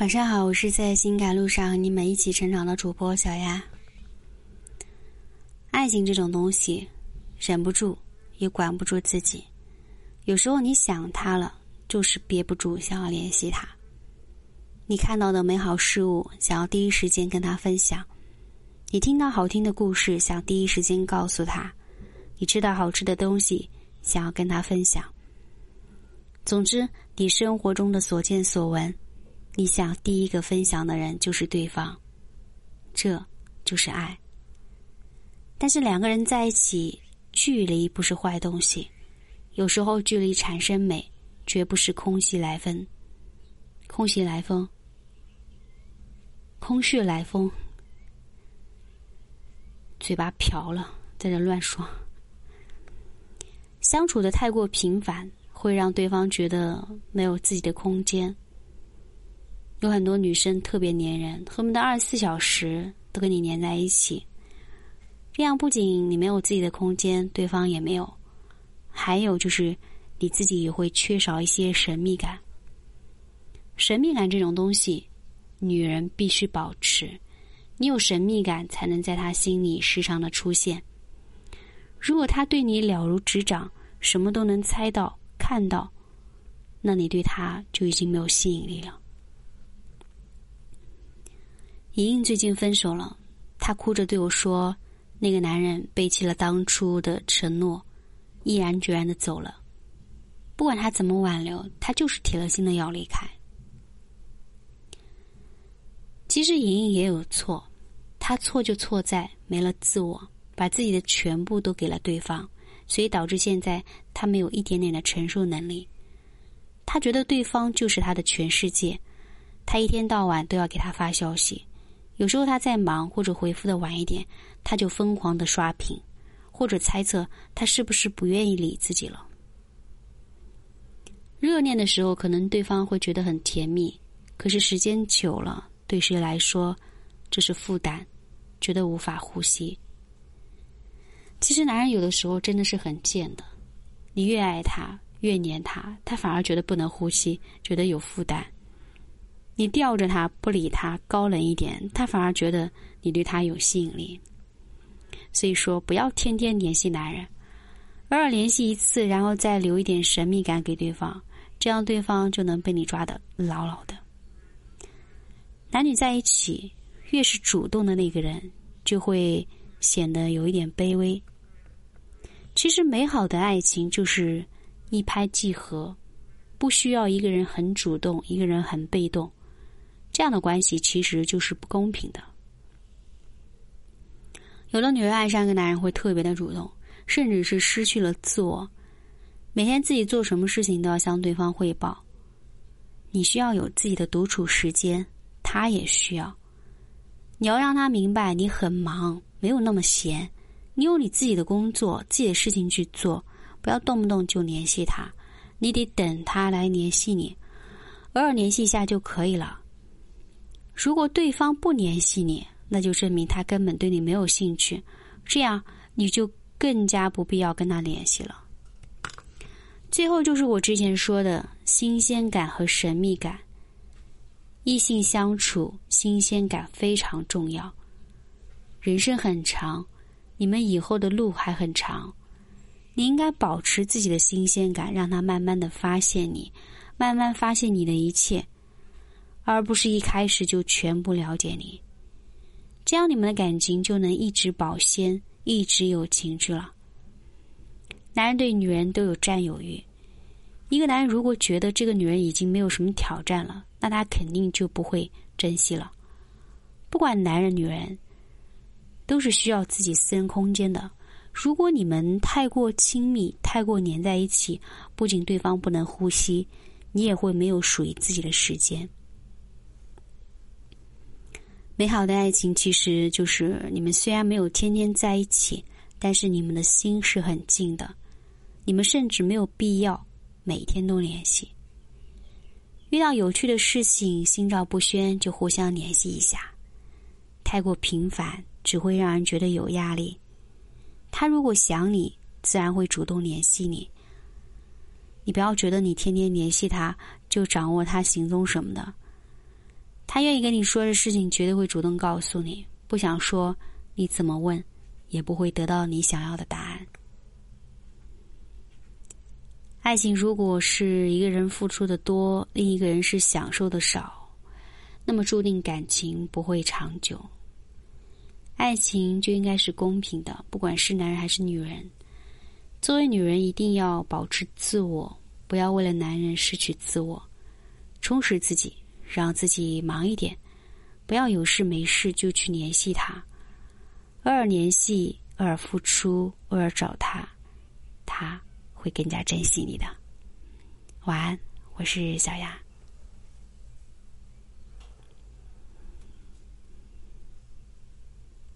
晚上好，我是在情感路上和你们一起成长的主播小丫。爱情这种东西，忍不住也管不住自己。有时候你想他了，就是憋不住想要联系他。你看到的美好事物，想要第一时间跟他分享；你听到好听的故事，想第一时间告诉他；你吃到好吃的东西，想要跟他分享。总之，你生活中的所见所闻。你想第一个分享的人就是对方，这就是爱。但是两个人在一起，距离不是坏东西，有时候距离产生美，绝不是空隙来风。空隙来风，空穴来风，嘴巴瓢了，在这乱说。相处的太过频繁，会让对方觉得没有自己的空间。有很多女生特别粘人，恨不得二十四小时都跟你粘在一起。这样不仅你没有自己的空间，对方也没有，还有就是你自己也会缺少一些神秘感。神秘感这种东西，女人必须保持。你有神秘感，才能在他心里时常的出现。如果他对你了如指掌，什么都能猜到、看到，那你对他就已经没有吸引力了。莹莹最近分手了，她哭着对我说：“那个男人背弃了当初的承诺，毅然决然的走了。不管他怎么挽留，他就是铁了心的要离开。”其实莹莹也有错，她错就错在没了自我，把自己的全部都给了对方，所以导致现在她没有一点点的承受能力。她觉得对方就是她的全世界，她一天到晚都要给他发消息。有时候他在忙或者回复的晚一点，他就疯狂的刷屏，或者猜测他是不是不愿意理自己了。热恋的时候，可能对方会觉得很甜蜜，可是时间久了，对谁来说这是负担，觉得无法呼吸。其实男人有的时候真的是很贱的，你越爱他，越黏他，他反而觉得不能呼吸，觉得有负担。你吊着他不理他，高冷一点，他反而觉得你对他有吸引力。所以说，不要天天联系男人，偶尔联系一次，然后再留一点神秘感给对方，这样对方就能被你抓得牢牢的。男女在一起，越是主动的那个人，就会显得有一点卑微。其实，美好的爱情就是一拍即合，不需要一个人很主动，一个人很被动。这样的关系其实就是不公平的。有的女人爱上一个男人会特别的主动，甚至是失去了自我，每天自己做什么事情都要向对方汇报。你需要有自己的独处时间，他也需要。你要让他明白你很忙，没有那么闲，你有你自己的工作、自己的事情去做，不要动不动就联系他，你得等他来联系你，偶尔联系一下就可以了。如果对方不联系你，那就证明他根本对你没有兴趣，这样你就更加不必要跟他联系了。最后就是我之前说的新鲜感和神秘感。异性相处，新鲜感非常重要。人生很长，你们以后的路还很长，你应该保持自己的新鲜感，让他慢慢的发现你，慢慢发现你的一切。而不是一开始就全部了解你，这样你们的感情就能一直保鲜，一直有情趣了。男人对女人都有占有欲，一个男人如果觉得这个女人已经没有什么挑战了，那他肯定就不会珍惜了。不管男人女人，都是需要自己私人空间的。如果你们太过亲密，太过黏在一起，不仅对方不能呼吸，你也会没有属于自己的时间。美好的爱情其实就是你们虽然没有天天在一起，但是你们的心是很近的。你们甚至没有必要每天都联系。遇到有趣的事情，心照不宣就互相联系一下。太过频繁只会让人觉得有压力。他如果想你，自然会主动联系你。你不要觉得你天天联系他，就掌握他行踪什么的。他愿意跟你说的事情，绝对会主动告诉你；不想说，你怎么问，也不会得到你想要的答案。爱情如果是一个人付出的多，另一个人是享受的少，那么注定感情不会长久。爱情就应该是公平的，不管是男人还是女人。作为女人，一定要保持自我，不要为了男人失去自我，充实自己。让自己忙一点，不要有事没事就去联系他，偶尔联系，偶尔付出，偶尔找他，他会更加珍惜你的。晚安，我是小雅。